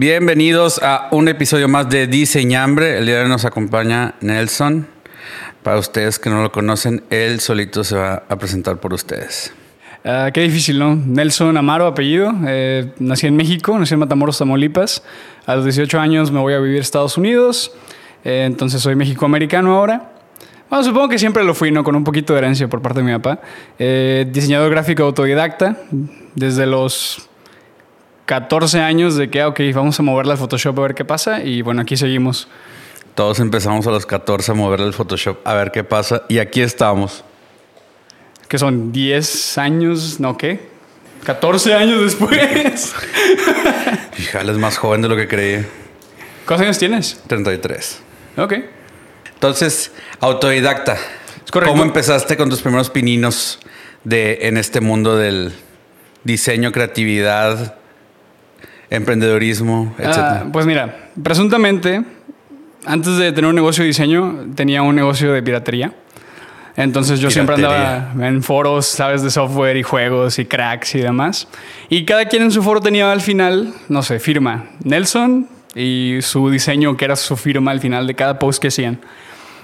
Bienvenidos a un episodio más de Diseñambre. El día de hoy nos acompaña Nelson. Para ustedes que no lo conocen, él solito se va a presentar por ustedes. Ah, qué difícil, ¿no? Nelson Amaro, apellido. Eh, nací en México, nací en Matamoros, Tamaulipas. A los 18 años me voy a vivir a Estados Unidos. Eh, entonces soy mexicoamericano ahora. Bueno, supongo que siempre lo fui, ¿no? Con un poquito de herencia por parte de mi papá. Eh, diseñador gráfico autodidacta. Desde los 14 años de que, ah, ok, vamos a moverla al Photoshop a ver qué pasa. Y bueno, aquí seguimos. Todos empezamos a los 14 a moverle el Photoshop a ver qué pasa. Y aquí estamos. Que son 10 años, ¿no qué? 14 años después. Fíjale, es más joven de lo que creía. ¿Cuántos años tienes? 33. Ok. Entonces, autodidacta. Es correcto. ¿Cómo empezaste con tus primeros pininos de, en este mundo del diseño, creatividad, emprendedorismo, etcétera? Ah, pues mira, presuntamente, antes de tener un negocio de diseño, tenía un negocio de piratería. Entonces yo siempre andaba en foros, sabes, de software y juegos y cracks y demás. Y cada quien en su foro tenía al final, no sé, firma Nelson y su diseño que era su firma al final de cada post que hacían.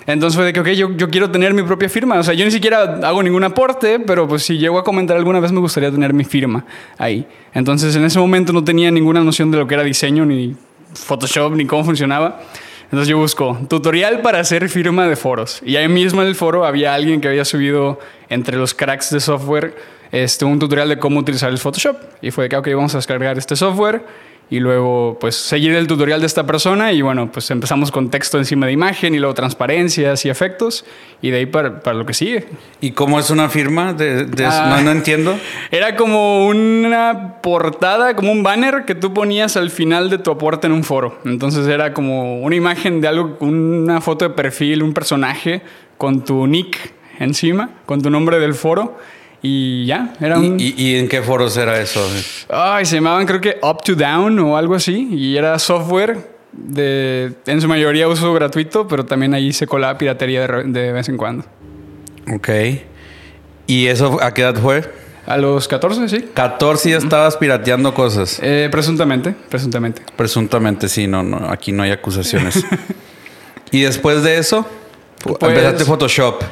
Entonces fue de que, ok, yo, yo quiero tener mi propia firma. O sea, yo ni siquiera hago ningún aporte, pero pues si llego a comentar alguna vez me gustaría tener mi firma ahí. Entonces en ese momento no tenía ninguna noción de lo que era diseño, ni Photoshop, ni cómo funcionaba. Entonces yo busco tutorial para hacer firma de foros. Y ahí mismo en el foro había alguien que había subido entre los cracks de software este, un tutorial de cómo utilizar el Photoshop. Y fue de que, ok, vamos a descargar este software y luego pues seguir el tutorial de esta persona y bueno, pues empezamos con texto encima de imagen y luego transparencias y efectos y de ahí para, para lo que sigue. ¿Y cómo es una firma? De, de- Ah. no, no entiendo. Era como una portada, como un banner que tú ponías al final de tu aporte en un foro. Entonces era como una imagen de algo, una foto de perfil, un personaje con tu nick encima, con tu nombre del foro y ya, era un... ¿Y, y- y en qué foros era eso? Ay, se llamaban creo que Up to Down o algo así. Y era software de, en su mayoría uso gratuito, pero también ahí se colaba piratería de, de vez en cuando. Ok. ¿Y eso a qué edad fue? A los 14, sí. 14 ya estabas pirateando cosas. Eh, presuntamente, presuntamente. Presuntamente, sí, no, no, aquí no hay acusaciones. y después de eso, Pues- empezaste Photoshop.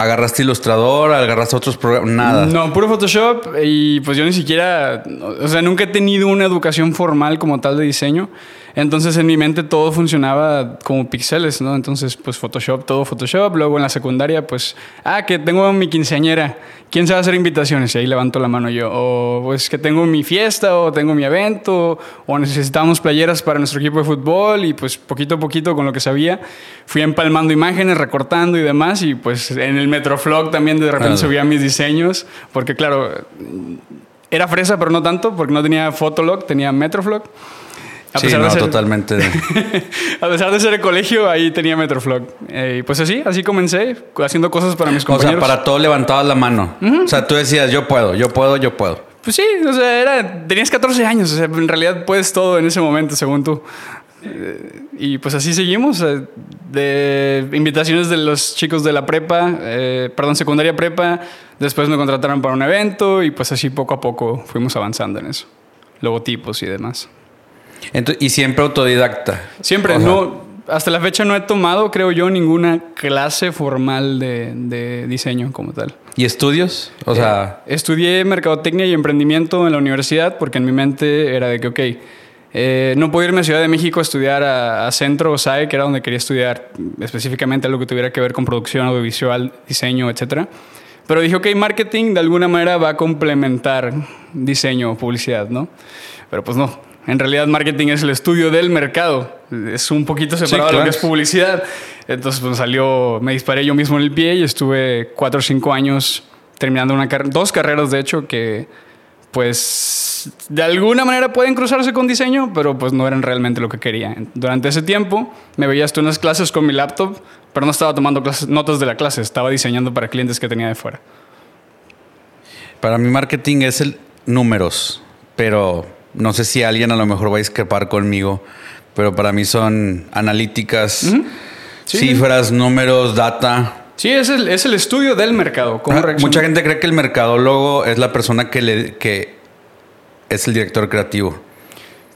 Agarraste Ilustrador, agarraste otros programas, nada. No, puro Photoshop y pues yo ni siquiera, o sea, nunca he tenido una educación formal como tal de diseño. Entonces en mi mente todo funcionaba como píxeles, ¿no? Entonces pues Photoshop, todo Photoshop. Luego en la secundaria pues, ah, que tengo mi quinceañera. ¿Quién sabe hacer invitaciones? Y ahí levanto la mano yo. O pues que tengo mi fiesta o tengo mi evento o necesitamos playeras para nuestro equipo de fútbol y pues poquito a poquito con lo que sabía fui empalmando imágenes, recortando y demás y pues en el Metroflog también de repente Ah. subía mis diseños porque claro, era fresa pero no tanto porque no tenía Fotolog, tenía Metroflog. A sí, pesar no, de ser- totalmente. a pesar de ser el colegio, ahí tenía Metroflog. Eh, y pues así, así comencé, haciendo cosas para mis o sea, compañeros. para todo levantabas la mano. O sea, tú decías, yo puedo, yo puedo, yo puedo. Pues sí, o sea, era, tenías 14 años, o sea, en realidad puedes todo en ese momento, según tú. Eh, y pues así seguimos, eh, de invitaciones de los chicos de la prepa, perdón, secundaria prepa, después me contrataron para un evento y pues así poco a poco fuimos avanzando en eso, logotipos y demás. Entonces, y siempre autodidacta. Siempre, sea, no, hasta la fecha no he tomado, creo yo, ninguna clase formal de, de diseño como tal. ¿Y estudios? O sea, Estudié mercadotecnia y emprendimiento en la universidad porque en mi mente era de que, ok, eh, no puedo irme a Ciudad de México a estudiar a, a Centro o SAE, que era donde quería estudiar específicamente algo que tuviera que ver con producción audiovisual, diseño, etc. Pero dije, ok, marketing de alguna manera va a complementar diseño o publicidad, ¿no? Pero pues no. En realidad marketing es el estudio del mercado. Es un poquito separado de lo claro. que es publicidad. Entonces pues salió, me disparé yo mismo en el pie y estuve cuatro o cinco años terminando una car- dos carreras de hecho que pues de alguna manera pueden cruzarse con diseño, pero pues no eran realmente lo que quería. Durante ese tiempo me veía hasta unas clases con mi laptop, pero no estaba tomando clases- notas de la clase, estaba diseñando para clientes que tenía de fuera. para mí marketing es el números, pero no sé si alguien a lo mejor va a discrepar conmigo, pero para mí son analíticas, Sí. cifras, números, data. Sí, es el, es el estudio del mercado. cómo Ah. Mucha gente cree que el mercadólogo es la persona que, le, que es el director creativo.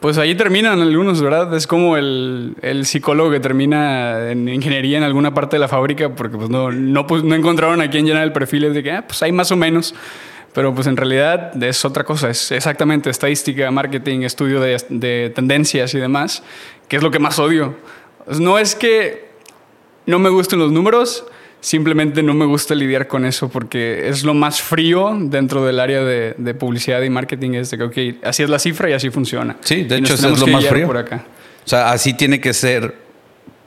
Pues ahí terminan algunos, ¿verdad? Es como el, el, psicólogo que termina en ingeniería en alguna parte de la fábrica porque pues no, no, pues, no encontraron a quién llenar el perfil. Es de que, ah, pues hay más o menos. Pero pues en realidad es otra cosa, es exactamente estadística, marketing, estudio de, de tendencias y demás, que es lo que más odio. No es que no me gusten los números, simplemente no me gusta lidiar con eso porque es lo más frío dentro del área de, publicidad y marketing. Es de que, así es la cifra y así funciona. Sí, de hecho, eso es lo más frío. Por acá. O sea, así tiene que ser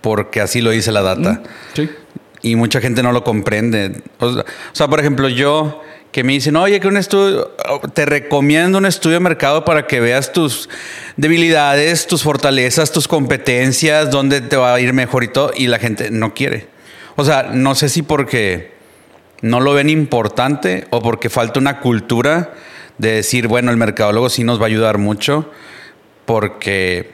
porque así lo dice la data. Sí. Y mucha gente no lo comprende. O sea, por ejemplo, yo que me dicen, oye, que un estudio, te recomiendo un estudio de mercado para que veas tus debilidades, tus fortalezas, tus competencias, dónde te va a ir mejor y todo. Y la gente no quiere. O sea, no sé si porque no lo ven importante o porque falta una cultura de decir, bueno, el mercadólogo sí nos va a ayudar mucho porque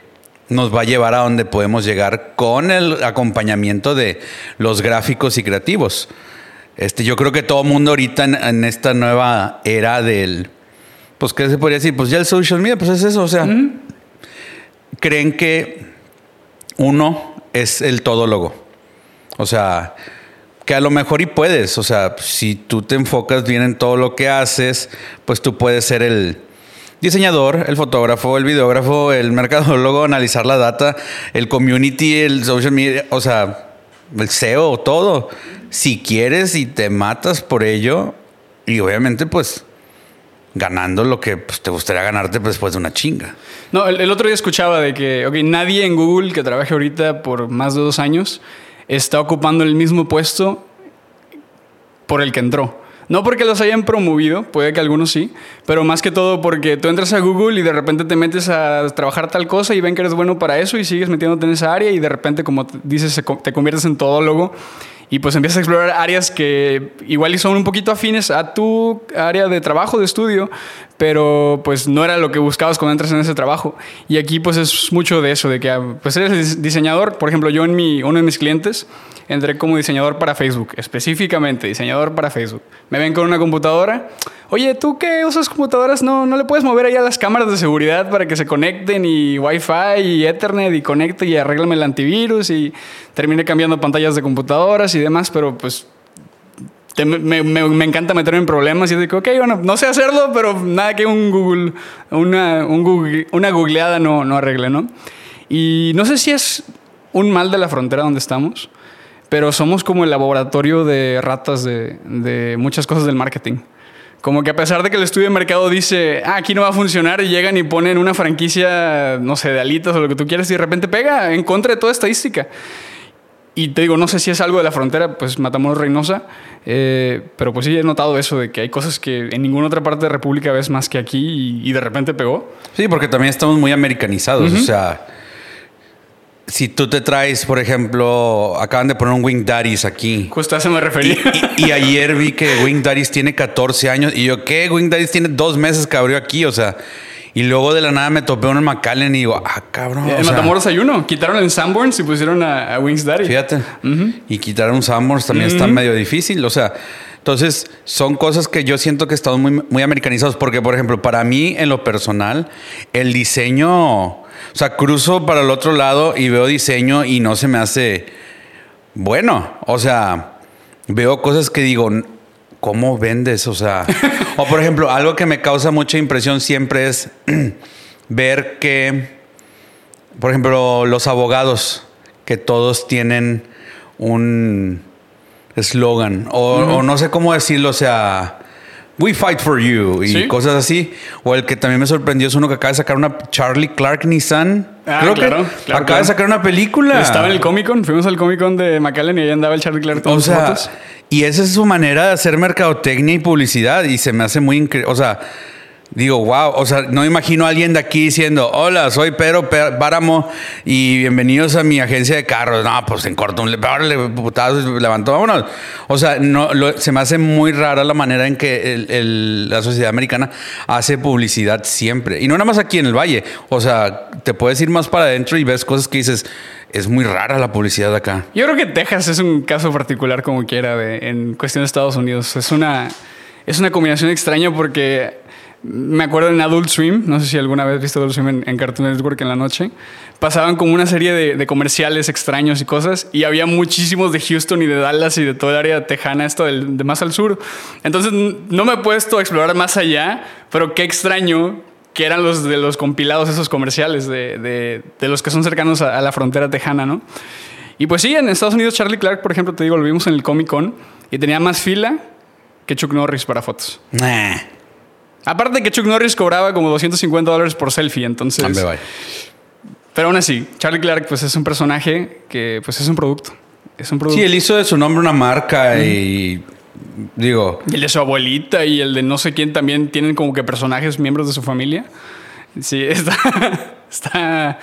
nos va a llevar a donde podemos llegar con el acompañamiento de los gráficos y creativos. Este, yo creo que todo mundo ahorita en, esta nueva era del, pues, ¿qué se podría decir? Pues ya el social media, pues es eso, o sea, creen que uno es el todólogo. O sea, que a lo mejor y puedes, o sea, si tú te enfocas bien en todo lo que haces, pues tú puedes ser el diseñador, el fotógrafo, el videógrafo, el mercadólogo, analizar la data, el community, el social media, o sea, el SEO, todo. Si quieres y te matas por ello, y obviamente pues ganando lo que pues, te gustaría ganarte pues, después de una chinga. No, el, el, otro día escuchaba de que, ok, nadie en Google que trabaje ahorita por más de dos años está ocupando el mismo puesto por el que entró. No porque los hayan promovido, puede que algunos sí, pero más que todo porque tú entras a Google y de repente te metes a trabajar tal cosa y ven que eres bueno para eso y sigues metiéndote en esa área y de repente, como dices, te conviertes en todólogo y pues empiezas a explorar áreas que igual son un poquito afines a tu área de trabajo, de estudio, pero pues no era lo que buscabas cuando entras en ese trabajo. Y aquí pues es mucho de eso, de que pues eres diseñador, por ejemplo, yo en mi, uno de mis clientes entré como diseñador para Facebook, específicamente diseñador para Facebook. Me ven con una computadora, oye, ¿tú qué usas computadoras? No, no le puedes mover allá las cámaras de seguridad para que se conecten y Wi-Fi y Ethernet y conecte y arréglame el antivirus y termine cambiando pantallas de computadoras y demás, pero pues me, encanta meterme en problemas y digo, ok, bueno, no sé hacerlo, pero nada que un Google, una, un una googleada no, no arregle, ¿no? Y no sé si es un mal de la frontera donde estamos, pero somos como el laboratorio de ratas de, de muchas cosas del marketing. Como que a pesar de que el estudio de mercado dice, ah, aquí no va a funcionar, y llegan y ponen una franquicia, no sé, de alitas o lo que tú quieras, y de repente pega en contra de toda estadística. Y te digo, no sé si es algo de la frontera, pues Matamoros Reynosa, eh, pero pues sí he notado eso de que hay cosas que en ninguna otra parte de República ves más que aquí y, de repente pegó. Sí, porque también estamos muy americanizados, o sea, si tú te traes, por ejemplo, acaban de poner un Wing Daddies aquí. Justo a eso me refería. Y, ayer vi que Wing Daddies tiene 14 años y yo, ¿qué? Wing Daddies tiene dos meses que abrió aquí, o sea... Y luego de la nada me topé uno en McAllen y digo, ah, cabrón. En Matamoros hay uno. Quitaron el Sanborns y pusieron a, Wings Daddy. Fíjate. Y quitaron Sanborns también está medio difícil. O sea, entonces son cosas que yo siento que estamos muy, muy americanizados. Porque, por ejemplo, para mí, en lo personal, el diseño. O sea, cruzo para el otro lado y veo diseño y no se me hace bueno. O sea, veo cosas que digo, ¿cómo vendes? O sea, o por ejemplo, algo que me causa mucha impresión siempre es ver que, por ejemplo, los abogados, que todos tienen un eslogan, o, no sé cómo decirlo, o sea, We Fight for You y cosas así. O el que también me sorprendió es uno que acaba de sacar una Charlie Clark Nissan. Ah, Creo claro, que acaba de sacar una película. Estaba en el Comic Con, fuimos al Comic Con de McAllen y ahí andaba el Charlie Clark. O sea, y esa es su manera de hacer mercadotecnia y publicidad y se me hace muy increíble. O sea, Digo, wow, o sea, no imagino a alguien de aquí diciendo, hola, soy Pedro Páramo y bienvenidos a mi agencia de carros. No, pues en corto, un levantó, vámonos. O sea, no, se me hace muy rara la manera en que la sociedad americana hace publicidad siempre. Y no nada más aquí en el Valle. O sea, te puedes ir más para adentro y ves cosas que dices, es muy rara la publicidad acá. Yo creo que Texas es un caso particular como quiera en cuestión de Estados Unidos. Es una, es una combinación extraña porque me acuerdo en Adult Swim, no sé si alguna vez viste Adult Swim en, Cartoon Network en la noche, pasaban como una serie de, comerciales extraños y cosas, y había muchísimos de Houston y de Dallas y de toda el área tejana, esto del, de más al sur. Entonces no me he puesto a explorar más allá, pero qué extraño que eran los de los compilados esos comerciales, de, de, los que son cercanos a, la frontera tejana, ¿no? Y pues sí, en Estados Unidos Charlie Clark, por ejemplo, te digo, lo vimos en el Comic Con y tenía más fila que Chuck Norris para fotos. Aparte que Chuck Norris cobraba como 250 dólares por selfie, entonces... Pero aún así, Charlie Clark pues es un personaje que pues es un producto. Es un producto. Sí, él hizo de su nombre una marca y digo... Y el de su abuelita y el de no sé quién también tienen como que personajes miembros de su familia. Sí, está... está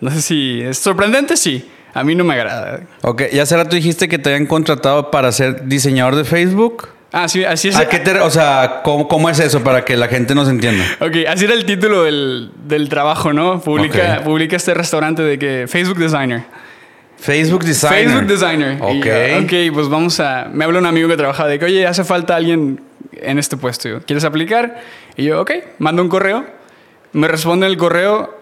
no sé si... Es sorprendente, sí. A mí no me agrada. Ok, ya hace rato dijiste que te habían contratado para ser diseñador de Facebook. Ah, sí, así es. ¿A qué o sea, ¿cómo, es eso para que la gente nos entienda? Ok, así era el título del, trabajo, ¿no? Publica, publica este restaurante de que Facebook Designer. Facebook Designer. Facebook Designer. Ok. ok, pues vamos a... Me habla un amigo que trabajaba de que, oye, hace falta alguien en este puesto. ¿Quieres aplicar? Y yo, ok, mando un correo. Me responde el correo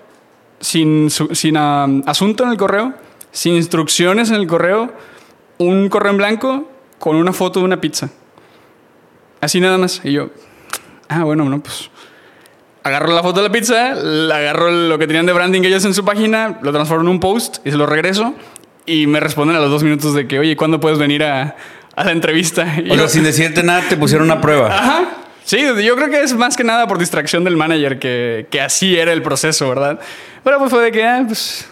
sin, sin asunto en el correo, sin instrucciones en el correo, un correo en blanco con una foto de una pizza. Así nada más. Y yo, ah, bueno, no, pues agarro la foto de la pizza, agarro lo que tenían de branding ellos en su página, lo transformo en un post y se lo regreso. Y me responden a los dos minutos de que, oye, ¿cuándo puedes venir a, la entrevista? o sea, sin decirte nada, te pusieron una prueba. Ajá. Sí, yo creo que es más que nada por distracción del manager, que, que así era el proceso, ¿verdad? Pero pues fue de que, ah, pues.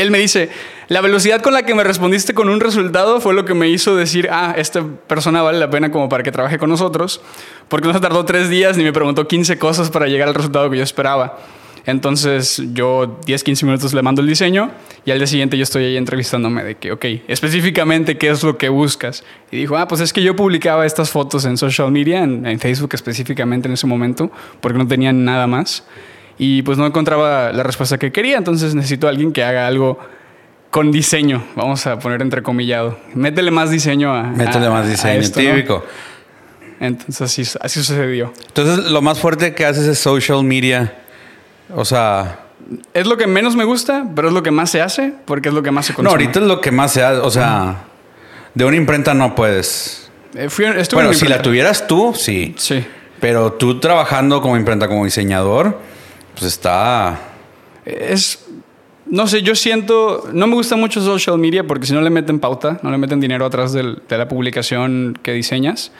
Él me dice, la velocidad con la que me respondiste con un resultado fue lo que me hizo decir, ah, esta persona vale la pena como para que trabaje con nosotros, porque no se tardó tres días ni me preguntó 15 cosas para llegar al resultado que yo esperaba. Entonces yo 10, 15 minutos le mando el diseño y al día siguiente yo estoy ahí entrevistándome de que, ok, específicamente qué es lo que buscas. Y dijo, ah, pues es que yo publicaba estas fotos en social media, en, en Facebook específicamente en ese momento, porque no tenía nada más. Y pues no encontraba la respuesta que quería, entonces necesito a alguien que haga algo con diseño, vamos a poner entrecomillado. Métele más diseño a. Métele más diseño, típico. Entonces así, así sucedió. Entonces lo más fuerte que haces es social media. O sea. Es lo que menos me gusta, pero es lo que más se hace porque es lo que más se consume. No, ahorita es lo que más se hace. O sea, de una imprenta no puedes. Eh, bueno, si la tuvieras tú, sí. Sí. Pero tú trabajando como imprenta, como diseñador, pues está. Es no sé, yo siento, no me gusta mucho social media porque si no le meten pauta, no le meten dinero atrás de la publicación que diseñas,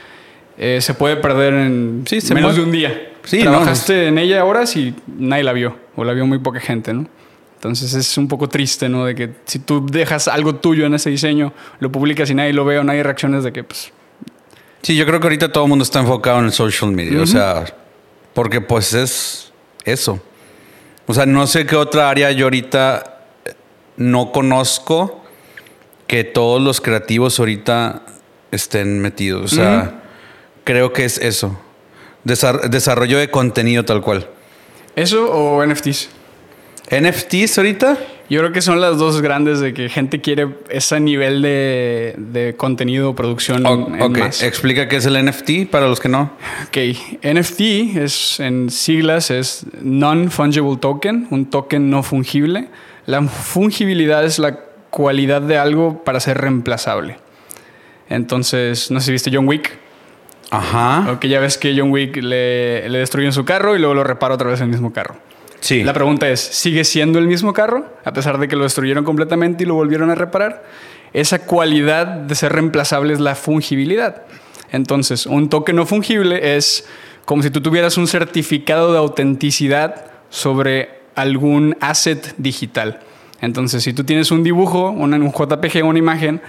eh, se puede perder en menos de un día. Sí, Trabajaste en ella horas y nadie la vio, o la vio muy poca gente, ¿no? Entonces es un poco triste, ¿no? De que si tú dejas algo tuyo en ese diseño, lo publicas y nadie lo ve o nadie reacciones de que, pues... Sí, yo creo que ahorita todo el mundo está enfocado en el social media, o sea, porque pues es eso. O sea, no sé qué otra área yo ahorita no conozco que todos los creativos ahorita estén metidos. O sea, creo que es eso. desarrollo de contenido tal cual. ¿Eso o NFTs? ¿NFTs ahorita? Yo creo que son las dos grandes de que gente quiere ese nivel de, contenido, producción. ok, explica qué es el NFT para los que no. Ok, NFT es en siglas es Non-Fungible Token, un token no fungible. La fungibilidad es la cualidad de algo para ser reemplazable. Entonces, no sé si viste John Wick. Ajá. O que ya ves que John Wick le, le destruyen su carro y luego lo repara otra vez en el mismo carro. La pregunta es, ¿sigue siendo el mismo carro a pesar de que lo destruyeron completamente y lo volvieron a reparar? Esa cualidad de ser reemplazable es la fungibilidad. Entonces, un token no fungible es como si tú tuvieras un certificado de autenticidad sobre algún asset digital. Entonces, si tú tienes un dibujo, un JPG, una imagen,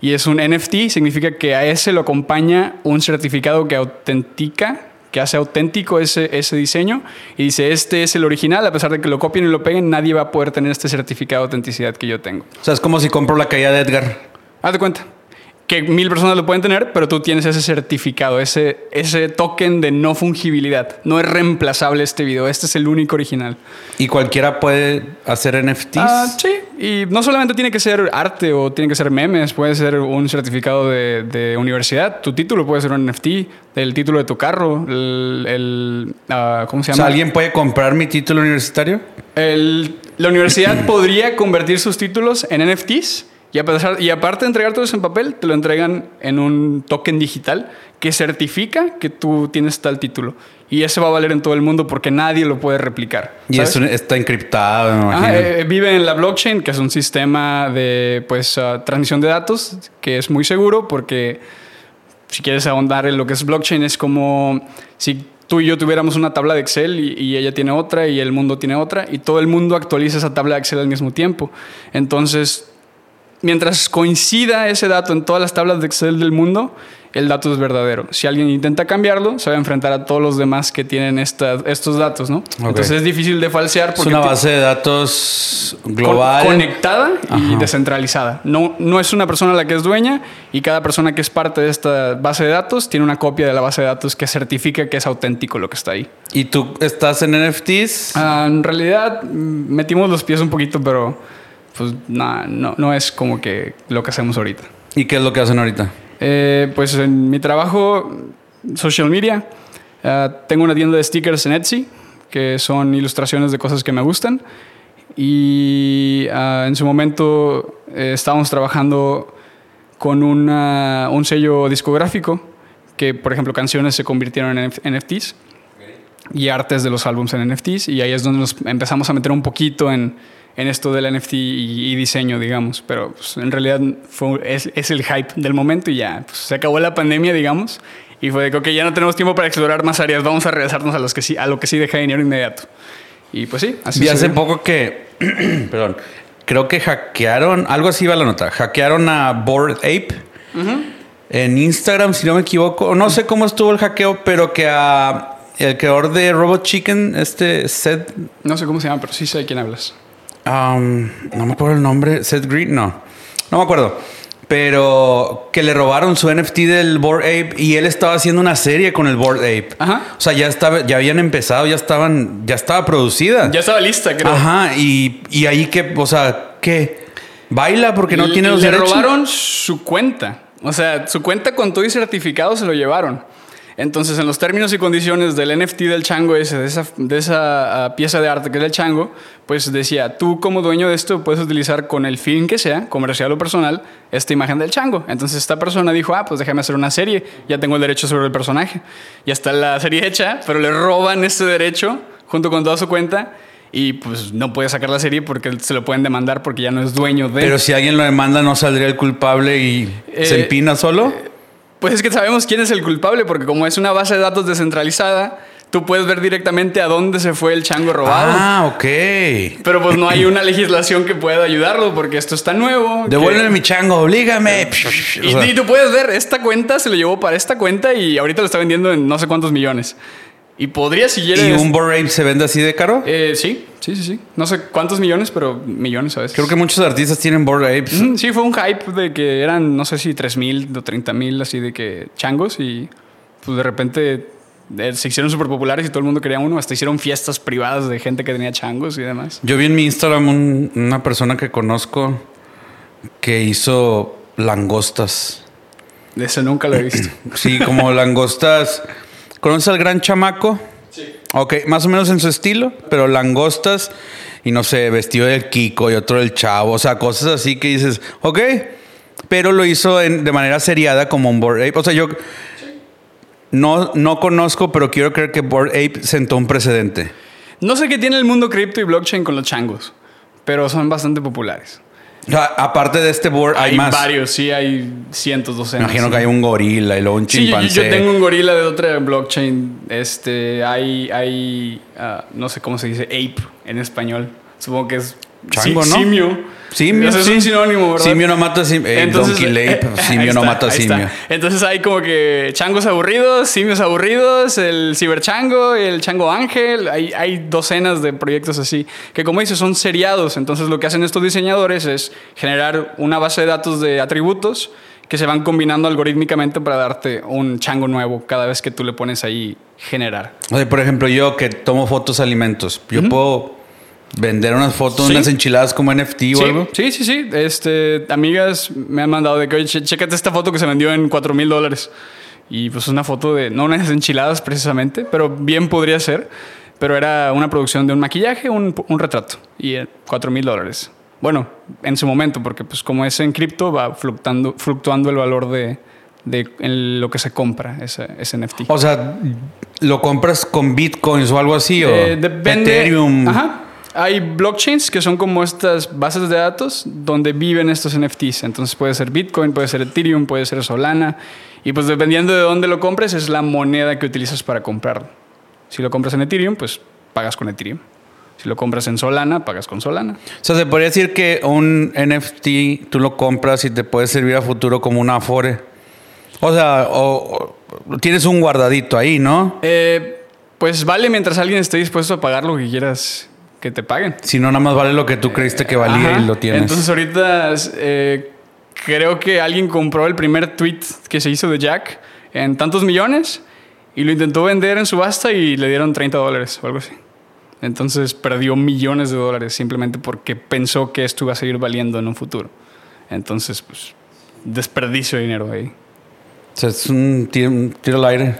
y es un NFT, significa que a ese lo acompaña un certificado que autentica que hace auténtico ese, ese diseño y dice, este es el original, a pesar de que lo copien y lo peguen, nadie va a poder tener este certificado de autenticidad que yo tengo. O sea, es como si compro la caída de Edgar. Haz de cuenta. Que mil personas lo pueden tener, pero tú tienes ese certificado, ese, ese token de no fungibilidad. No es reemplazable este video, este es el único original. ¿Y cualquiera puede hacer NFTs? Ah, sí, Y no solamente tiene que ser arte o tiene que ser memes, puede ser un certificado de, universidad. Tu título puede ser un NFT, el título de tu carro, el, ah, ¿cómo se llama? ¿alguien puede comprar mi título universitario? la universidad podría convertir sus títulos en NFTs y, y aparte de entregártelos en papel, te lo entregan en un token digital que certifica que tú tienes tal título. Y eso va a valer en todo el mundo porque nadie lo puede replicar. Y eso está encriptado. Eh, vive en la blockchain, que es un sistema de pues, uh, transmisión de datos que es muy seguro porque si quieres ahondar en lo que es blockchain es como si tú y yo tuviéramos una tabla de Excel y, y, ella tiene otra y el mundo tiene otra y todo el mundo actualiza esa tabla de Excel al mismo tiempo. Entonces, mientras coincida ese dato en todas las tablas de Excel del mundo, el dato es verdadero. Si alguien intenta cambiarlo, se va a enfrentar a todos los demás que tienen estos datos, ¿no? Entonces es difícil de falsear. Porque es una base de datos global. conectada y descentralizada. No, no es una persona la que es dueña y cada persona que es parte de esta base de datos tiene una copia de la base de datos que certifica que es auténtico lo que está ahí. ¿Y tú estás en NFTs? Ah, en realidad metimos los pies un poquito, pero pues no, no es como que lo que hacemos ahorita. ¿Y qué es lo que hacen ahorita? Eh, pues en mi trabajo, social media, eh, tengo una tienda de stickers en Etsy, que son ilustraciones de cosas que me gustan. Y eh, en su momento estábamos trabajando con un sello discográfico, que por ejemplo canciones se convirtieron en NFTs y artes de los álbumes en NFTs. Y ahí es donde nos empezamos a meter un poquito en en esto del NFT y, diseño, digamos. Pero pues, en realidad fue, es, el hype del momento y ya pues, se acabó la pandemia, digamos. Y fue de que, ok, ya no tenemos tiempo para explorar más áreas, vamos a regresarnos a, los que sí, a lo que sí deja dinero inmediato. Y pues sí, así Vi hace poco que, perdón, creo que hackearon, algo así va la nota, hackearon a Bored Ape. En Instagram, si no me equivoco, no sé cómo estuvo el hackeo, pero que a el creador de Robot Chicken, este Seth. No sé cómo se llama, pero sí sé de quién hablas no me acuerdo el nombre. Seth Green, no. No me acuerdo. Pero que le robaron su NFT del Board Ape y él estaba haciendo una serie con el Board Ape. Ajá. O sea, ya estaba, ya habían empezado, ya estaban, ya estaba producida. Ya estaba lista, creo. Ajá. Y, y ahí que, o sea, ¿qué? Baila porque no tiene los derechos. Le robaron su cuenta. O sea, su cuenta con todo y certificado se lo llevaron. Entonces, en los términos y condiciones del NFT del chango ese, de esa, de esa ah, pieza de arte que es el chango, pues decía, tú como dueño de esto puedes utilizar con el fin que sea, comercial o personal, esta imagen del chango. Entonces esta persona dijo, ah, pues déjame hacer una serie, ya tengo el derecho sobre el personaje. Ya está la serie hecha, pero le roban ese derecho junto con toda su cuenta y pues no puede sacar la serie porque se lo pueden demandar porque ya no es dueño de. Pero si alguien lo demanda, ¿no saldría el culpable y se eh, empina solo? Pues es que sabemos quién es el culpable, porque como es una base de datos descentralizada, tú puedes ver directamente a dónde se fue el chango robado. Ah, ok. Pero pues no hay una legislación que pueda ayudarlo, porque esto está nuevo. Devuélveme mi chango, oblígame. Y, tú puedes ver, esta cuenta se lo llevó para esta cuenta y ahorita lo está vendiendo en no sé cuántos millones. Y podría, si ¿Y un Bored se vende así de caro? Eh, sí, sí, sí, sí. No sé cuántos millones, pero millones a veces. Creo que muchos artistas tienen Bored Apes. sí, fue un hype de que eran, no sé si 3 mil o 30 mil, así de que changos. Y pues de repente eh, se hicieron súper populares y todo el mundo quería uno. Hasta hicieron fiestas privadas de gente que tenía changos y demás. Yo vi en mi Instagram una persona que conozco que hizo langostas. Ese nunca lo he visto. sí, como langostas. ¿Conoces al gran chamaco? Sí. Ok, más o menos en su estilo, pero langostas y no sé, vestido del Kiko y otro del Chavo, o sea, cosas así que dices, ok, pero lo hizo de manera seriada como un Board Ape. O sea, yo no, no conozco, pero quiero creer que Board Ape sentó un precedente. No sé qué tiene el mundo cripto y blockchain con los changos, pero son bastante populares aparte de este board, hay, más. varios, sí, hay cientos, docenas. Imagino que hay un gorila y luego un chimpancé. Sí, yo, tengo un gorila de otra blockchain. Este, hay, hay, ah, no sé cómo se dice, ape en español. Supongo que es Chango, ¿no? Simio. Simio. es un sinónimo, ¿verdad? Simio no mata simio. Eh, Entonces, Donkey simio no mata simio. Entonces hay como que changos aburridos, simios aburridos, el ciberchango, el chango ángel. Hay, hay docenas de proyectos así. Que como dices, son seriados. Entonces lo que hacen estos diseñadores es generar una base de datos de atributos que se van combinando algorítmicamente para darte un chango nuevo cada vez que tú le pones ahí generar. O por ejemplo, yo que tomo fotos alimentos, yo puedo Vender unas fotos, unas enchiladas como NFT o algo. Sí, sí, sí. Este, amigas me han mandado de que, oye, chécate esta foto que se vendió en 4 mil dólares. Y pues una foto de, no unas enchiladas precisamente, pero bien podría ser. Pero era una producción de un maquillaje, un, un retrato. Y 4 mil dólares. Bueno, en su momento, porque pues como es en cripto, va fluctuando, fluctuando el valor de, de lo que se compra ese, ese, NFT. O sea, ¿lo compras con bitcoins o algo así? ¿O eh, Ethereum? Ajá. Hay blockchains que son como estas bases de datos donde viven estos NFTs. Entonces puede ser Bitcoin, puede ser Ethereum, puede ser Solana. Y pues dependiendo de dónde lo compres, es la moneda que utilizas para comprarlo. Si lo compras en Ethereum, pues pagas con Ethereum. Si lo compras en Solana, pagas con Solana. O sea, se podría decir que un NFT tú lo compras y te puede servir a futuro como una Afore. O sea, o, tienes un guardadito ahí, ¿no? Eh, pues vale mientras alguien esté dispuesto a pagar lo que quieras que te paguen. Si no, nada más vale lo que tú creíste que valía y lo tienes. Entonces ahorita eh, creo que alguien compró el primer tweet que se hizo de Jack en tantos millones y lo intentó vender en subasta y le dieron 30 dólares o algo así. Entonces perdió millones de dólares simplemente porque pensó que esto iba a seguir valiendo en un futuro. Entonces, pues, desperdicio de dinero ahí. O sea, es un tiro, al aire.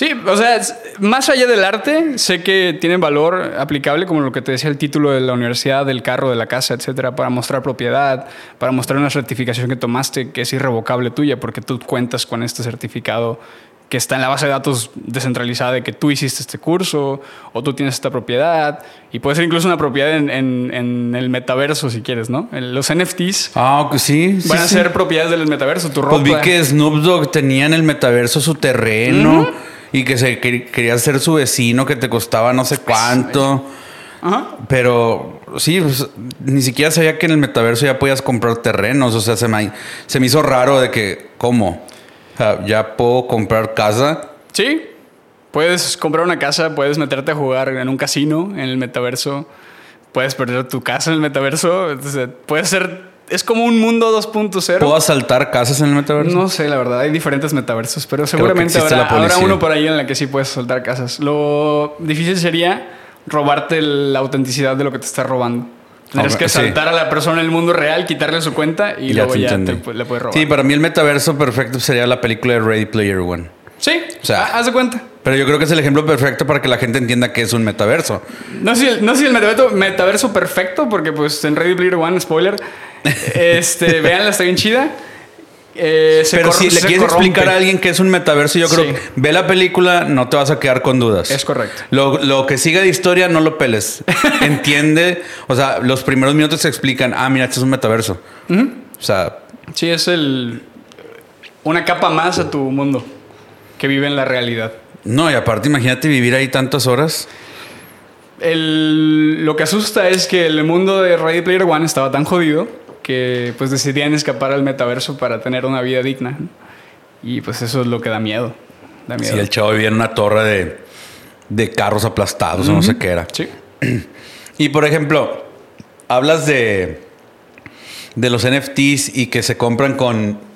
Sí, o sea, más allá del arte, sé que tiene valor aplicable, como lo que te decía el título de la universidad, del carro, de la casa, etcétera, para mostrar propiedad, para mostrar una certificación que tomaste que es irrevocable tuya, porque tú cuentas con este certificado que está en la base de datos descentralizada de que tú hiciste este curso o tú tienes esta propiedad y puede ser incluso una propiedad en, en, el metaverso si quieres, ¿no? Los NFTs ah, sí, van a ser propiedades del metaverso, tu ropa. Pues vi que Snoop Dogg tenía en el metaverso su terreno y que se quería ser su vecino que te costaba no sé cuánto. Ajá. Pero sí, pues, ni siquiera sabía que en el metaverso ya podías comprar terrenos. O sea, se me, se me hizo raro de que, ¿cómo? ya puedo comprar casa. Sí, puedes comprar una casa, puedes meterte a jugar en un casino en el metaverso, puedes perder tu casa en el metaverso, puede ser es como un mundo 2.0. ¿Puedo asaltar casas en el metaverso? No sé, la verdad. Hay diferentes metaversos, pero seguramente habrá, uno por ahí en la que sí puedes asaltar casas. Lo difícil sería robarte la autenticidad de lo que te está robando. Tienes que saltar a la persona en el mundo real, quitarle su cuenta y luego ya le puedes robar. Sí, para mí el metaverso perfecto sería la película de Ready Player One. Sí, o sea, haz de cuenta. Pero yo creo que es el ejemplo perfecto para que la gente entienda que es un metaverso. No sé si el, no el metaverso, metaverso perfecto, porque pues en Ready Player One, spoiler, este, veanla, está bien chida. Eh, Pero si le quieres explicar a alguien que es un metaverso, yo creo que ve la película, no te vas a quedar con dudas. Es correcto. Lo, que siga de historia, no lo peles. Entiende. O sea, los primeros minutos se explican, ah, mira, este es un metaverso. O sea. Sí, es el. Una capa más a tu mundo que vive en la realidad. No, y aparte, imagínate vivir ahí tantas horas. lo que asusta es que el mundo de Ready Player One estaba tan jodido que pues decidían escapar al metaverso para tener una vida digna. Y pues eso es lo que da miedo. Da miedo. el chavo vivía en una torre de, carros aplastados o no sé qué era. Sí. Y por ejemplo, hablas de, de los NFTs y que se compran con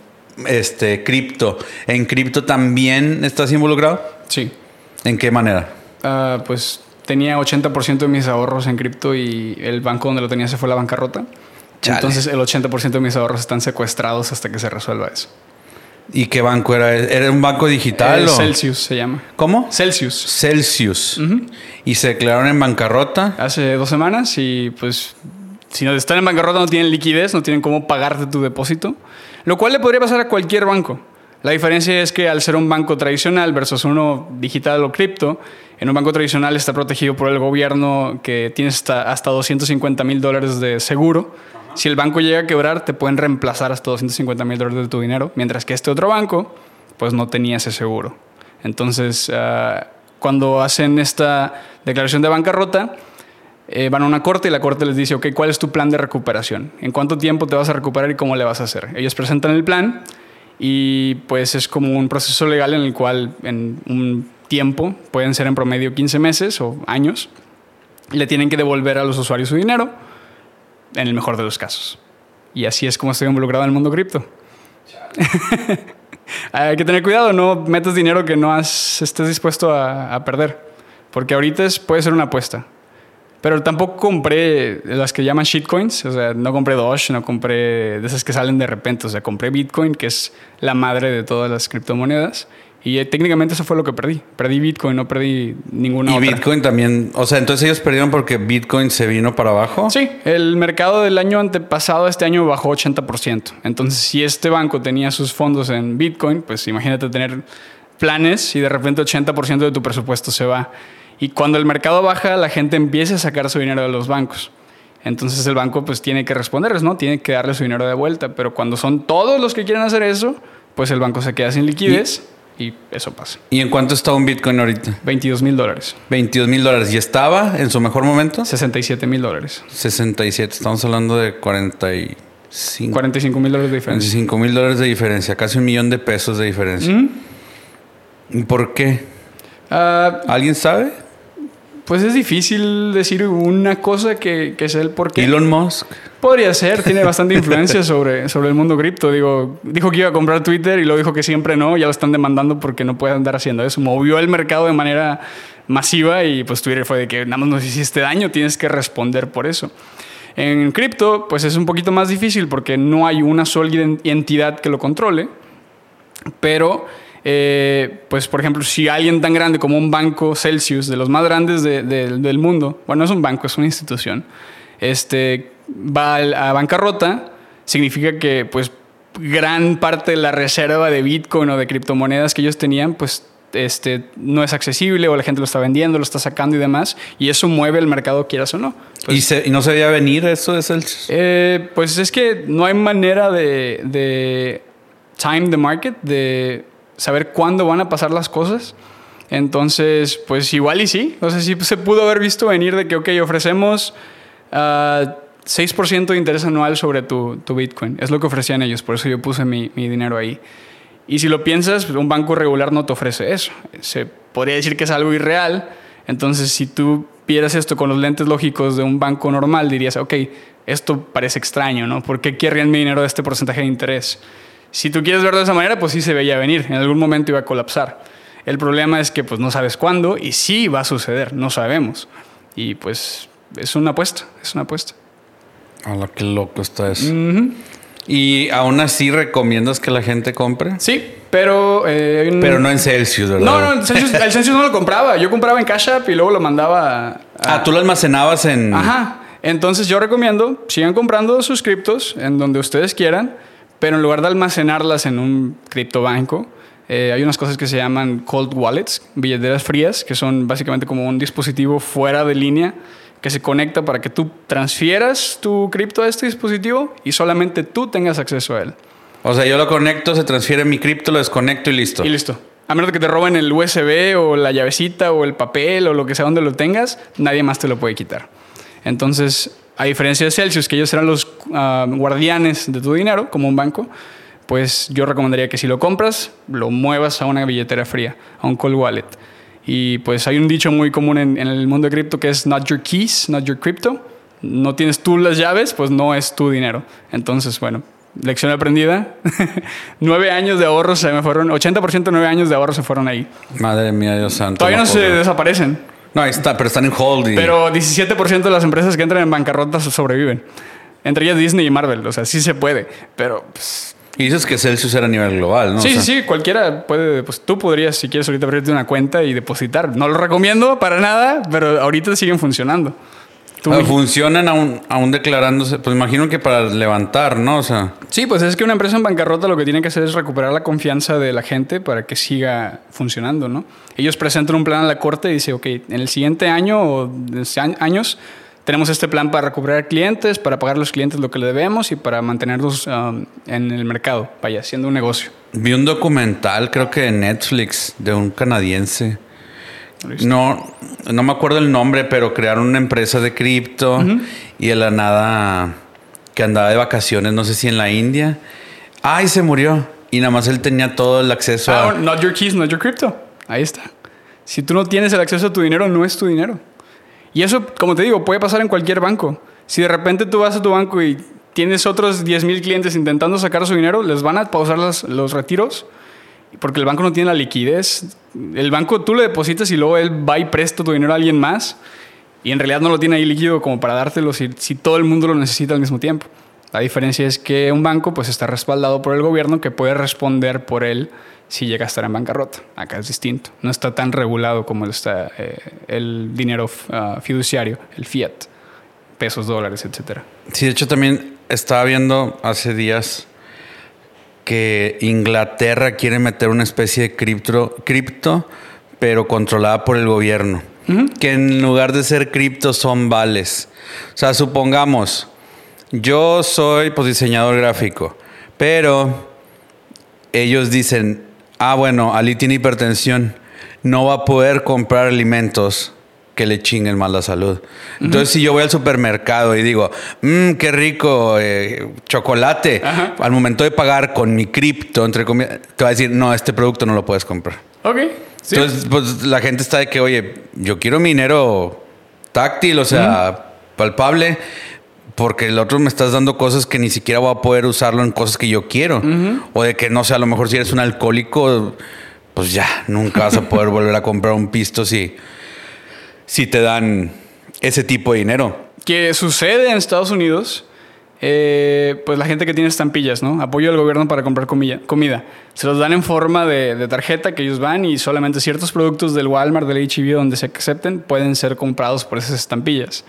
este cripto. ¿En cripto también estás involucrado? Sí. ¿En qué manera? Ah, pues tenía 80% de mis ahorros en cripto y el banco donde lo tenía se fue a la bancarrota. Entonces el 80% de mis ahorros están secuestrados hasta que se resuelva eso. ¿Y qué banco era? ¿Era un banco digital? Eh, o? Celsius se llama. ¿Cómo? Celsius. Celsius. ¿Y se declararon en bancarrota? Hace dos semanas y pues si no están en bancarrota no tienen liquidez, no tienen cómo pagarte tu depósito. Lo cual le podría pasar a cualquier banco. La diferencia es que al ser un banco tradicional versus uno digital o cripto, en un banco tradicional está protegido por el gobierno que tiene hasta, hasta 250 mil dólares de seguro si el banco llega a quebrar, te pueden reemplazar hasta 250 mil dólares de tu dinero, mientras que este otro banco, pues no tenía ese seguro. Entonces, ah, cuando hacen esta declaración de bancarrota, eh, van a una corte y la corte les dice, ok, ¿cuál es tu plan de recuperación? ¿En cuánto tiempo te vas a recuperar y cómo le vas a hacer? Ellos presentan el plan y pues es como un proceso legal en el cual en un tiempo, pueden ser en promedio 15 meses o años, le tienen que devolver a los usuarios su dinero en el mejor de los casos. Y así es como estoy involucrado en el mundo cripto. Hay que tener cuidado, no metas dinero que no has, estés dispuesto a, perder. Porque ahorita es, puede ser una apuesta. Pero tampoco compré las que llaman shitcoins, o sea, no compré Doge, no compré de esas que salen de repente, o sea, compré Bitcoin, que es la madre de todas las criptomonedas. Y eh, técnicamente eso fue lo que perdí. Perdí Bitcoin, no perdí ninguna y Bitcoin también, o sea, entonces ellos perdieron porque Bitcoin se vino para abajo. Sí, el mercado del año antepasado, este año bajó 80%. Entonces, si este banco tenía sus fondos en Bitcoin, pues imagínate tener planes y de repente 80% de tu presupuesto se va. Y cuando el mercado baja, la gente empieza a sacar su dinero de los bancos. Entonces el banco pues tiene que responderles, ¿no? Tiene que darle su dinero de vuelta. Pero cuando son todos los que quieren hacer eso, pues el banco se queda sin liquidez y, eso pasa. ¿Y en cuánto está un Bitcoin ahorita? 22 mil dólares. 22 mil dólares. ¿Y estaba en su mejor momento? 67 mil dólares. 67. Estamos hablando de 45. 45 mil dólares de diferencia. 45 mil dólares de diferencia. Casi un millón de pesos de diferencia. ¿Y ¿Por qué? Ah, ¿Alguien sabe? Pues es difícil decir una cosa que, que sea el porqué. Elon Musk. Podría ser, tiene bastante influencia sobre, sobre el mundo cripto. Digo, dijo que iba a comprar Twitter y luego dijo que siempre no, ya lo están demandando porque no puede andar haciendo eso. Movió el mercado de manera masiva y pues Twitter fue de que nada más nos hiciste daño, tienes que responder por eso. En cripto, pues es un poquito más difícil porque no hay una sola entidad que lo controle, pero eh, pues por ejemplo, si alguien tan grande como un banco Celsius, de los más grandes del mundo, bueno, no es un banco, es una institución, este, va a bancarrota, significa que pues gran parte de la reserva de Bitcoin o de criptomonedas que ellos tenían, pues este, no es accesible o la gente lo está vendiendo, lo está sacando y demás, y eso mueve el mercado, quieras o no. ¿Y, pues no se veía venir eso de Celsius? Eh, pues es que no hay manera de, de time the market, de saber cuándo van a pasar las cosas. Entonces, pues igual y sí. O sea, sí se pudo haber visto venir de que, ok, ofrecemos 6% ah, de interés anual sobre tu, tu, Bitcoin. Es lo que ofrecían ellos, por eso yo puse mi, mi, dinero ahí. Y si lo piensas, un banco regular no te ofrece eso. Se podría decir que es algo irreal. Entonces, si tú vieras esto con los lentes lógicos de un banco normal, dirías, ok, esto parece extraño, ¿no? ¿Por qué querrían mi dinero de este porcentaje de interés? Si tú quieres verlo de esa manera, pues sí se veía venir. En algún momento iba a colapsar. El problema es que pues no sabes cuándo y sí va a suceder, no sabemos. Y pues es una apuesta, es una apuesta. Hola, qué loco está eso. ¿Y aún así recomiendas que la gente compre? Sí, pero... Eh, pero no en Celsius, ¿verdad? No, no, el Celsius, no lo compraba. Yo compraba en Cash App y luego lo mandaba... A... Ah, tú lo almacenabas en... Ajá. Entonces yo recomiendo, sigan comprando sus criptos en donde ustedes quieran pero en lugar de almacenarlas en un criptobanco, eh, hay unas cosas que se llaman cold wallets, billeteras frías, que son básicamente como un dispositivo fuera de línea que se conecta para que tú transfieras tu cripto a este dispositivo y solamente tú tengas acceso a él. O sea, yo lo conecto, se transfiere mi cripto, lo desconecto y listo. Y listo. A menos que te roben el USB o la llavecita o el papel o lo que sea donde lo tengas, nadie más te lo puede quitar. Entonces, a diferencia de Celsius, que ellos eran los ah, guardianes de tu dinero, como un banco, pues yo recomendaría que si lo compras, lo muevas a una billetera fría, a un cold wallet. Y pues hay un dicho muy común en, el mundo de cripto que es not your keys, not your crypto. No tienes tú las llaves, pues no es tu dinero. Entonces, bueno, lección aprendida. nueve años de ahorros se me fueron, 80% de nueve años de ahorros se fueron ahí. Madre mía, Dios santo. Todavía no se desaparecen. No, ahí está, pero están en holding. Pero 17% de las empresas que entran en bancarrota sobreviven. Entre ellas Disney y Marvel. O sea, sí se puede. Pero. Pues, y dices que Celsius era a nivel global, ¿no? Sí, sí, sí. Cualquiera puede. Pues tú podrías, si quieres, ahorita abrirte una cuenta y depositar. No lo recomiendo para nada, pero ahorita siguen funcionando. Ah, funcionan aún, aún declarándose, pues imagino que para levantar, ¿no? O sea. Sí, pues es que una empresa en bancarrota lo que tiene que hacer es recuperar la confianza de la gente para que siga funcionando, ¿no? Ellos presentan un plan a la corte y dicen, ok, en el siguiente año o años tenemos este plan para recuperar clientes, para pagar a los clientes lo que le debemos y para mantenerlos um, en el mercado, vaya, haciendo un negocio. Vi un documental, creo que de Netflix, de un canadiense no, no me acuerdo el nombre, pero crearon una empresa de cripto y de la nada que andaba de vacaciones, no sé si en la India. Ay, se murió. Y nada más él tenía todo el acceso a. Ah, not your keys, not your crypto. Ahí está. Si tú no tienes el acceso a tu dinero, no es tu dinero. Y eso, como te digo, puede pasar en cualquier banco. Si de repente tú vas a tu banco y tienes otros 10 mil clientes intentando sacar su dinero, les van a pausar los retiros porque el banco no tiene la liquidez. El banco tú le depositas y luego él va y presta tu dinero a alguien más. Y en realidad no lo tiene ahí líquido como para dártelo si, todo el mundo lo necesita al mismo tiempo. La diferencia es que un banco pues está respaldado por el gobierno que puede responder por él si llega a estar en bancarrota. Acá es distinto. No está tan regulado como está eh, el dinero ah, fiduciario, el fiat, pesos, dólares, etc. Sí, de hecho también estaba viendo hace días que Inglaterra quiere meter una especie de cripto, cripto pero controlada por el gobierno. Que en lugar de ser cripto son vales. O sea, supongamos, yo soy pues, diseñador gráfico, pero ellos dicen, ah, bueno, Ali tiene hipertensión, no va a poder comprar alimentos que le chinguen mal la salud. Entonces, si yo voy al supermercado y digo, mmm, qué rico eh, chocolate, al momento de pagar con mi cripto, entre comillas, te va a decir, no, este producto no lo puedes comprar. Ok. Entonces, pues la gente está de que, oye, yo quiero mi dinero táctil, o sea, palpable, porque el otro me estás dando cosas que ni siquiera voy a poder usarlo en cosas que yo quiero. O de que, no sé, a lo mejor si eres un alcohólico, pues ya, nunca vas a poder volver a comprar un pisto si, si te dan ese tipo de dinero. Que sucede en Estados Unidos eh, pues la gente que tiene estampillas, ¿no? Apoyo del gobierno para comprar comida. comida. Se los dan en forma de, tarjeta que ellos van y solamente ciertos productos del Walmart, del HEB, donde se acepten, pueden ser comprados por esas estampillas.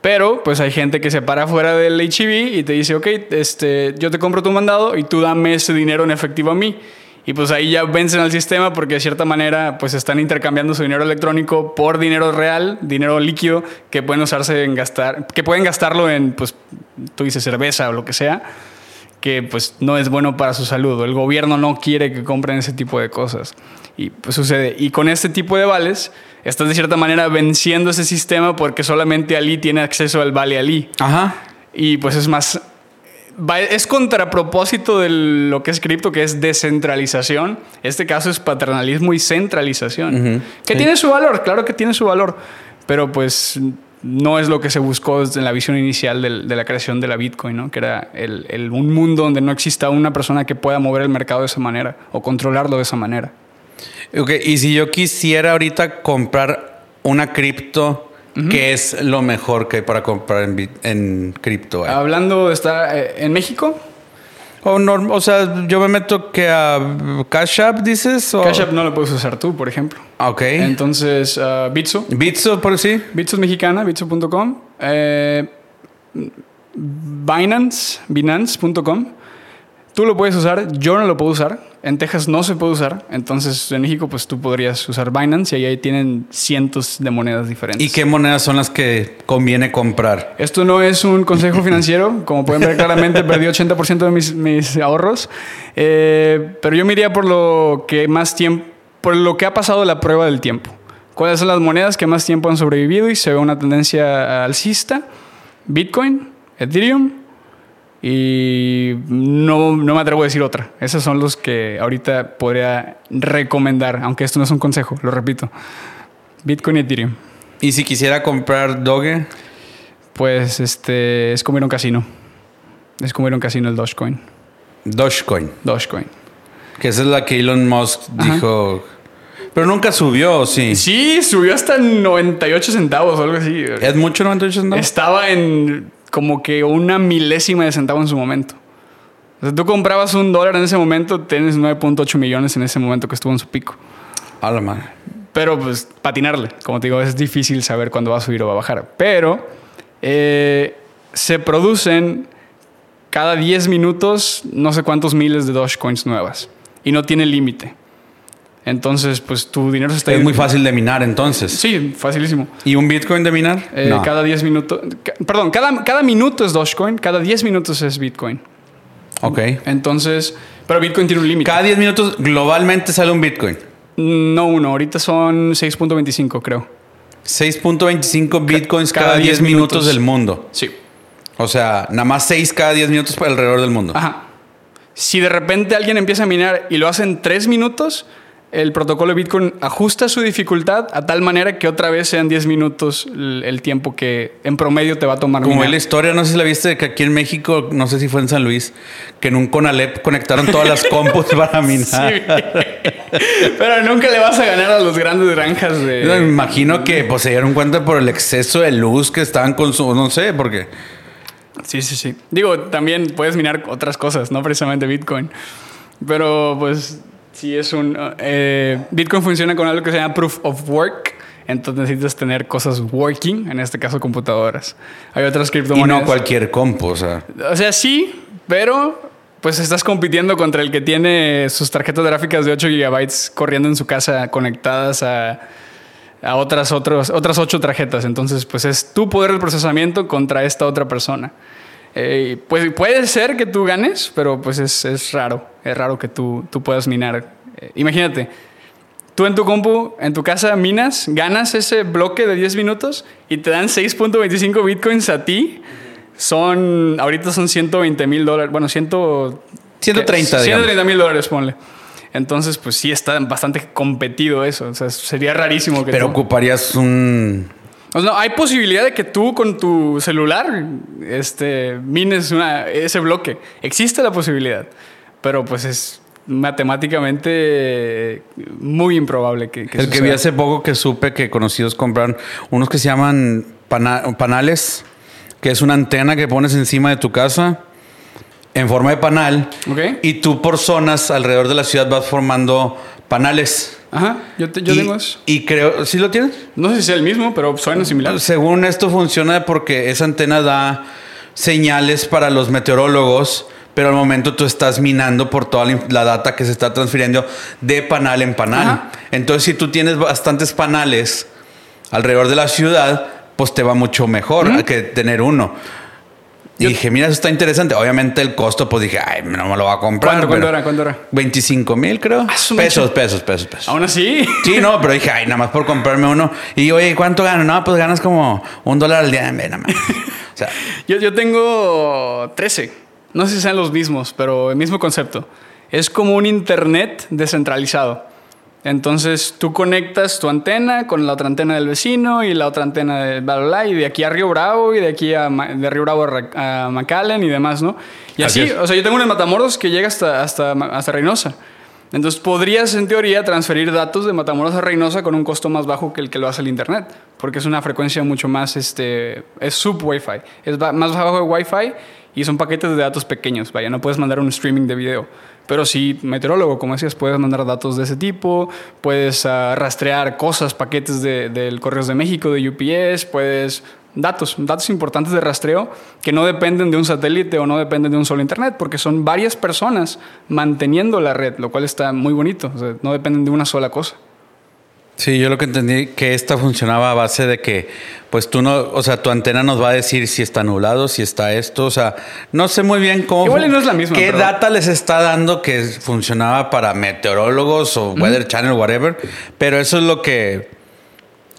Pero, pues hay gente que se para fuera del HEB y te dice, ok, este, yo te compro tu mandado y tú dame ese dinero en efectivo a mí. Y pues ahí ya vencen al sistema porque de cierta manera pues están intercambiando su dinero electrónico por dinero real, dinero líquido que pueden usarse en gastar, que pueden gastarlo en pues tú dices cerveza o lo que sea, que pues no es bueno para su salud. El gobierno no quiere que compren ese tipo de cosas. Y pues sucede. Y con este tipo de vales estás de cierta manera venciendo ese sistema porque solamente Ali tiene acceso al vale Ali. Ajá. Y pues es más es contrapropósito de lo que es cripto, que es descentralización. Este caso es paternalismo y centralización. Que tiene su valor, claro que tiene su valor, pero pues no es lo que se buscó desde la visión inicial de, la creación de la Bitcoin, ¿no? que era el, un mundo donde no exista una persona que pueda mover el mercado de esa manera o controlarlo de esa manera. Ok, y si yo quisiera ahorita comprar una cripto ¿Qué es lo mejor que hay para comprar en, en cripto? Hablando de estar eh, en México. O, o sea, yo me meto que a Cash App, dices. Cash App no lo puedes usar tú, por ejemplo. Ok. Entonces, uh, Bitso. Bitso, por sí. Bitso es mexicana, bitso.com. Eh, Binance, binance.com. Tú lo puedes usar, yo no lo puedo usar. En Texas no se puede usar. Entonces, en México, pues tú podrías usar Binance y ahí tienen cientos de monedas diferentes. ¿Y qué monedas son las que conviene comprar? Esto no es un consejo financiero. Como pueden ver claramente, perdí 80% de mis, mis ahorros. Eh, pero yo me iría por lo que más tiempo, por lo que ha pasado la prueba del tiempo. ¿Cuáles son las monedas que más tiempo han sobrevivido y se ve una tendencia alcista? Bitcoin, Ethereum, y no, no, me atrevo a decir otra. Esos son los que ahorita podría recomendar, aunque esto no es un consejo, lo repito. Bitcoin y Ethereum. ¿Y si quisiera comprar Doge? Pues este es como ir a un casino. Es como ir a un casino el Dogecoin. Dogecoin. Dogecoin. Que esa es la que Elon Musk dijo. Pero nunca subió, sí. Sí, subió hasta 98 centavos o algo así. ¿Es mucho 98 centavos? Estaba en como que una milésima de centavo en su momento. O sea, tú comprabas un dólar en ese momento, tienes 9.8 millones en ese momento que estuvo en su pico. A la. Pero pues patinarle, como te digo, es difícil saber cuándo va a subir o va a bajar. Pero eh, se producen cada 10 minutos no sé cuántos miles de Dogecoins nuevas. Y no tiene límite. Entonces, pues tu dinero se está... Es muy fácil de minar entonces. Sí, facilísimo. ¿Y un Bitcoin de minar? Eh, cada 10 minutos... Perdón, cada, cada minuto es Dogecoin, cada 10 minutos es Bitcoin. Ok. Entonces, pero Bitcoin tiene un límite. Cada 10 minutos globalmente sale un Bitcoin. No uno, ahorita son 6.25 creo. 6.25 Bitcoins cada, 10 minutos. del mundo. Sí. O sea, nada más 6 cada 10 minutos alrededor del mundo. Ajá. Si de repente alguien empieza a minar y lo hace en 3 minutos el protocolo de Bitcoin ajusta su dificultad a tal manera que otra vez sean 10 minutos el, tiempo que en promedio te va a tomar. Como la historia, no sé si la viste, que aquí en México, no sé si fue en San Luis, que en un Conalep conectaron todas las compus para minar. Pero nunca le vas a ganar a los grandes granjas de... me imagino que pues, se dieron cuenta por el exceso de luz que estaban consumiendo, no sé, porque... Sí, sí, sí. Digo, también puedes minar otras cosas, no precisamente Bitcoin. Pero pues Sí, es un... Eh, Bitcoin funciona con algo que se llama Proof of Work. Entonces necesitas tener cosas working, en este caso computadoras. Hay otras criptomonedas. Y no cualquier compu, o sea. O sea, sí, pero pues estás compitiendo contra el que tiene sus tarjetas gráficas de 8 gigabytes corriendo en su casa conectadas a, a otras, otros, otras 8 tarjetas. Entonces, pues es tu poder de procesamiento contra esta otra persona. Eh, pues puede ser que tú ganes, pero pues es, es raro. Es raro que tú, tú puedas minar. Eh, imagínate, tú en tu compu, en tu casa minas, ganas ese bloque de 10 minutos y te dan 6.25 bitcoins a ti. Son, ahorita son 120 mil dólares. Bueno, 100, 130, 130 mil dólares, ponle. Entonces, pues sí está bastante competido eso. O sea, sería rarísimo que. Pero ocuparías un hay posibilidad de que tú con tu celular este, mines ese bloque. Existe la posibilidad, pero pues es matemáticamente muy improbable que, El que vi hace poco que supe que conocidos compran unos que se llaman panales, que es una antena que pones encima de tu casa en forma de panal. Y tú por zonas alrededor de la ciudad vas formando panales. Ajá, yo, yo tengo eso. Y creo, ¿sí lo tienes? No sé si es el mismo, pero suena similar. Según esto funciona porque esa antena da señales para los meteorólogos, pero al momento tú estás minando por toda la, data que se está transfiriendo de panal en panal. Entonces, si tú tienes bastantes panales alrededor de la ciudad, pues te va mucho mejor que tener uno. Y dije, mira, eso está interesante. Obviamente el costo, pues dije, ay, no me lo voy a comprar. ¿Cuánto, era? ¿Cuánto era? 25 mil, creo. Ah, pesos, pesos, pesos, pesos. ¿Aún así? Sí, no, pero dije, ay, nada más por comprarme uno. Y oye, ¿cuánto gano? No, pues ganas como un dólar al día. Nada más. O sea. yo, yo tengo 13. No sé si sean los mismos, pero el mismo concepto. Es como un internet descentralizado. Entonces tú conectas tu antena con la otra antena del vecino y la otra antena de bla, y de aquí a Río Bravo y de aquí a de Río Bravo a, McAllen y demás, ¿no? Y así, o sea, yo tengo un Matamoros que llega hasta, hasta, hasta Reynosa. Entonces podrías en teoría transferir datos de Matamoros a Reynosa con un costo más bajo que el que lo hace el internet, porque es una frecuencia mucho más, este, es sub Wi-Fi, es más bajo de Wi-Fi y son paquetes de datos pequeños, vaya, no puedes mandar un streaming de video. Pero sí, meteorólogo, como decías, puedes mandar datos de ese tipo, puedes ah, rastrear cosas, paquetes del de, Correos de México, de UPS, puedes datos, datos importantes de rastreo que no dependen de un satélite o no dependen de un solo internet, porque son varias personas manteniendo la red, lo cual está muy bonito, no dependen de una sola cosa. Sí, yo lo que entendí que esta funcionaba a base de que, pues tú no, o sea, tu antena nos va a decir si está nublado, si está esto, o sea, no sé muy bien cómo. Igual no es la misma. ¿Qué data les está dando que funcionaba para meteorólogos o Weather Channel, whatever? Pero eso es lo que.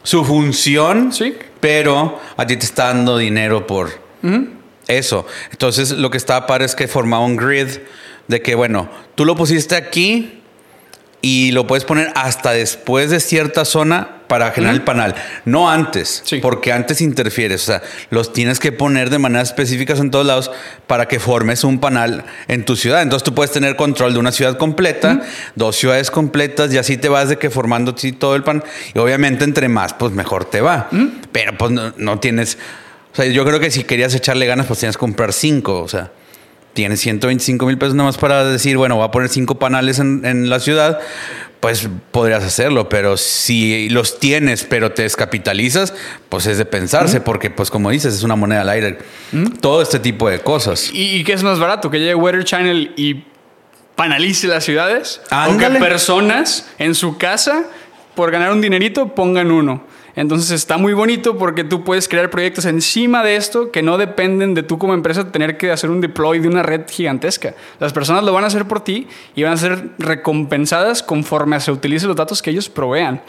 Su función. Sí. Pero a ti te está dando dinero por eso. Entonces, lo que estaba para es que formaba un grid de que, bueno, tú lo pusiste aquí y lo puedes poner hasta después de cierta zona para generar el panal, no antes, porque antes interfieres, o sea, los tienes que poner de manera específicas en todos lados para que formes un panal en tu ciudad. Entonces tú puedes tener control de una ciudad completa, dos ciudades completas y así te vas de que formando todo el pan. Y obviamente entre más pues mejor te va. Pero pues no, no tienes, o sea, yo creo que si querías echarle ganas pues tienes que comprar cinco, o sea tienes 125 mil pesos nada más para decir, bueno, voy a poner cinco panales en, la ciudad, pues podrías hacerlo, pero si los tienes pero te descapitalizas, pues es de pensarse, porque pues como dices, es una moneda al aire. Todo este tipo de cosas. ¿Y, qué es más barato? ¿Que llegue Weather Channel y panalice las ciudades? ¿O que personas en su casa, por ganar un dinerito, pongan uno? Entonces está muy bonito porque tú puedes crear proyectos encima de esto que no dependen de tú como empresa tener que hacer un deploy de una red gigantesca. Las personas lo van a hacer por ti y van a ser recompensadas conforme se utilicen los datos que ellos provean.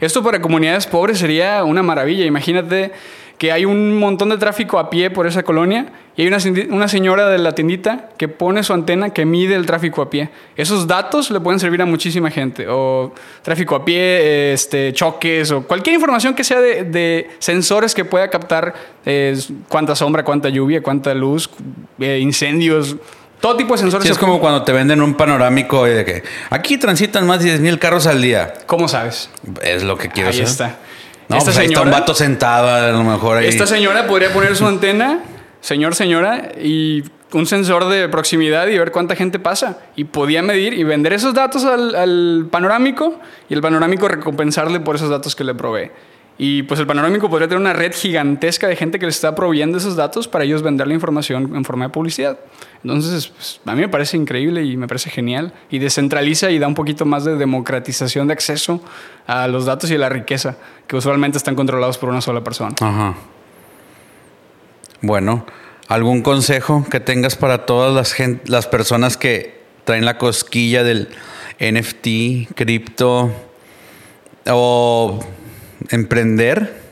Esto para comunidades pobres sería una maravilla. Imagínate que hay un montón de tráfico a pie por esa colonia y hay una, una, señora de la tiendita que pone su antena que mide el tráfico a pie. Esos datos le pueden servir a muchísima gente. O tráfico a pie, este, choques, o cualquier información que sea de, sensores que pueda captar eh, cuánta sombra, cuánta lluvia, cuánta luz, eh, incendios. Todo tipo de sensores. es como cuando te venden un panorámico de que aquí transitan más de 10.000 carros al día. ¿Cómo sabes? Es lo que quiero Ahí está. No, esta señora, pues está un vato sentado, a lo mejor ahí. Esta señora podría poner su antena, señor, señora, y un sensor de proximidad y ver cuánta gente pasa. Y podía medir y vender esos datos al, al panorámico y el panorámico recompensarle por esos datos que le provee. Y pues el panorámico podría tener una red gigantesca de gente que les está proveyendo esos datos para ellos vender la información en forma de publicidad. Entonces, pues, a mí me parece increíble y me parece genial. Y descentraliza y da un poquito más de democratización de acceso a los datos y a la riqueza, que usualmente están controlados por una sola persona. Ajá. Bueno, ¿algún consejo que tengas para todas las, las personas que traen la cosquilla del NFT, cripto o emprender?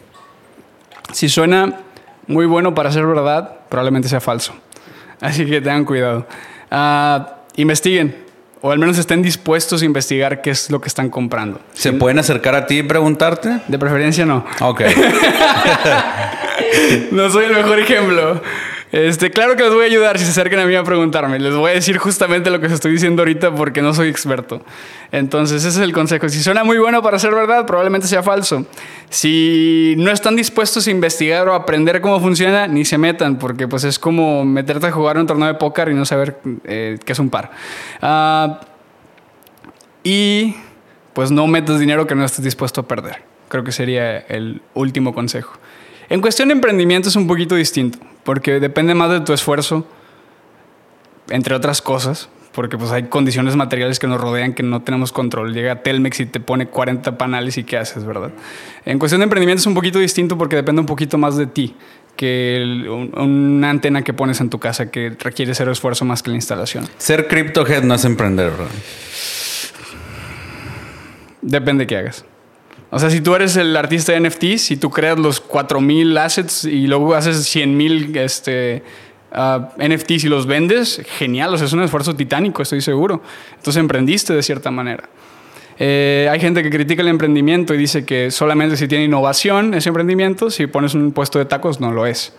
Si suena muy bueno para ser verdad, probablemente sea falso. Así que tengan cuidado. Ah, investiguen, o al menos estén dispuestos a investigar qué es lo que están comprando. ¿Se pueden acercar a ti y preguntarte? De preferencia no. Ok. no soy el mejor ejemplo. Este, claro que les voy a ayudar si se acercan a mí a preguntarme. Les voy a decir justamente lo que os estoy diciendo ahorita porque no soy experto. Entonces, ese es el consejo. Si suena muy bueno para ser verdad, probablemente sea falso. Si no están dispuestos a investigar o aprender cómo funciona, ni se metan, porque pues es como meterte a jugar un torneo de póker y no saber eh, qué es un par. Ah, y pues no metas dinero que no estés dispuesto a perder. Creo que sería el último consejo. En cuestión de emprendimiento es un poquito distinto, porque depende más de tu esfuerzo, entre otras cosas, porque pues hay condiciones materiales que nos rodean que no tenemos control. Llega Telmex y te pone 40 panales y qué haces, ¿verdad? En cuestión de emprendimiento es un poquito distinto porque depende un poquito más de ti que una antena que pones en tu casa que requiere cero esfuerzo más que la instalación. Ser CryptoHead no es emprender, ¿verdad? Depende de qué hagas. O sea, si tú eres el artista de NFTs, si tú creas los 4000 assets y luego haces 100.000 este, uh, NFTs y los vendes, genial. O sea, es un esfuerzo titánico, estoy seguro. Entonces emprendiste de cierta manera. Eh, hay gente que critica el emprendimiento y dice que solamente si tiene innovación es emprendimiento, si pones un puesto de tacos no lo es.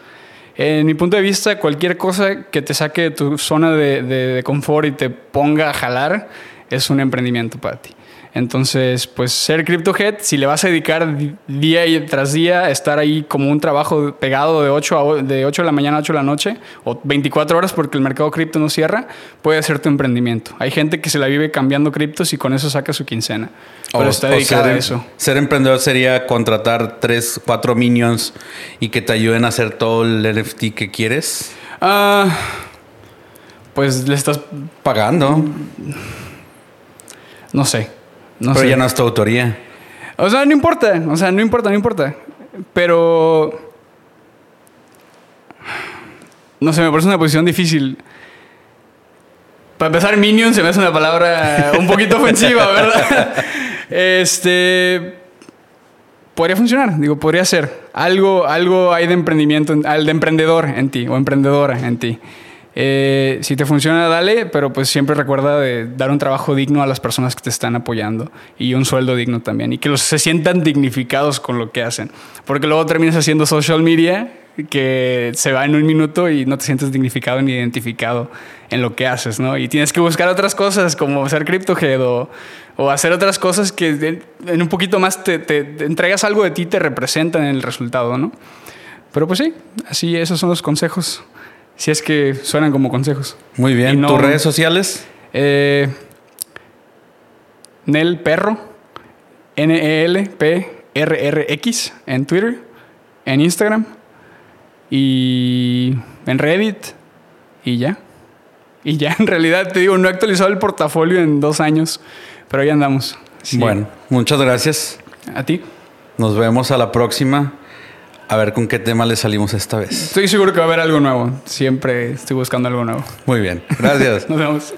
En mi punto de vista, cualquier cosa que te saque de tu zona de, de confort y te ponga a jalar es un emprendimiento para ti. Entonces, pues ser CryptoHead, si le vas a dedicar día tras día, estar ahí como un trabajo pegado de 8, a, de 8 de la mañana a 8 de la noche, o 24 horas porque el mercado cripto no cierra, puede ser tu emprendimiento. Hay gente que se la vive cambiando criptos y con eso saca su quincena. Pero está dedicada a eso. Ser emprendedor sería contratar 3, 4 minions y que te ayuden a hacer todo el NFT que quieres. Ah, pues le estás pagando. No sé. Pero ya no es tu autoría. O sea, no importa. O sea, no importa, no importa. Pero. No sé, me parece una posición difícil. Para empezar, Minion se me hace una palabra un poquito ofensiva, ¿verdad? Este. Podría funcionar, digo, podría ser. Algo, algo hay de emprendimiento, de emprendedor en ti o emprendedora en ti. Eh, si te funciona, dale, pero pues siempre recuerda dar un trabajo digno a las personas que te están apoyando y un sueldo digno también y que los se sientan dignificados con lo que hacen. Porque luego terminas haciendo social media que se va en un minuto y no te sientes dignificado ni identificado en lo que haces, ¿no? Y tienes que buscar otras cosas como ser CryptoHead o, hacer otras cosas que en un poquito más te entregas algo de ti, te representan en el resultado, ¿no? Pero pues sí, así esos son los consejos si es que suenan como consejos. Muy bien. ¿Tus redes sociales? Eh, Nel Perro, N-E-L-P-R-R-X en Twitter, en Instagram y en Reddit y ya. Y ya, en realidad te digo, no he actualizado el portafolio en dos años, pero ahí andamos. Bueno, muchas gracias. A ti. Nos vemos a la próxima. A ver con qué tema le salimos esta vez. Estoy seguro que va a haber algo nuevo. Siempre estoy buscando algo nuevo. Muy bien. Gracias. Nos vemos.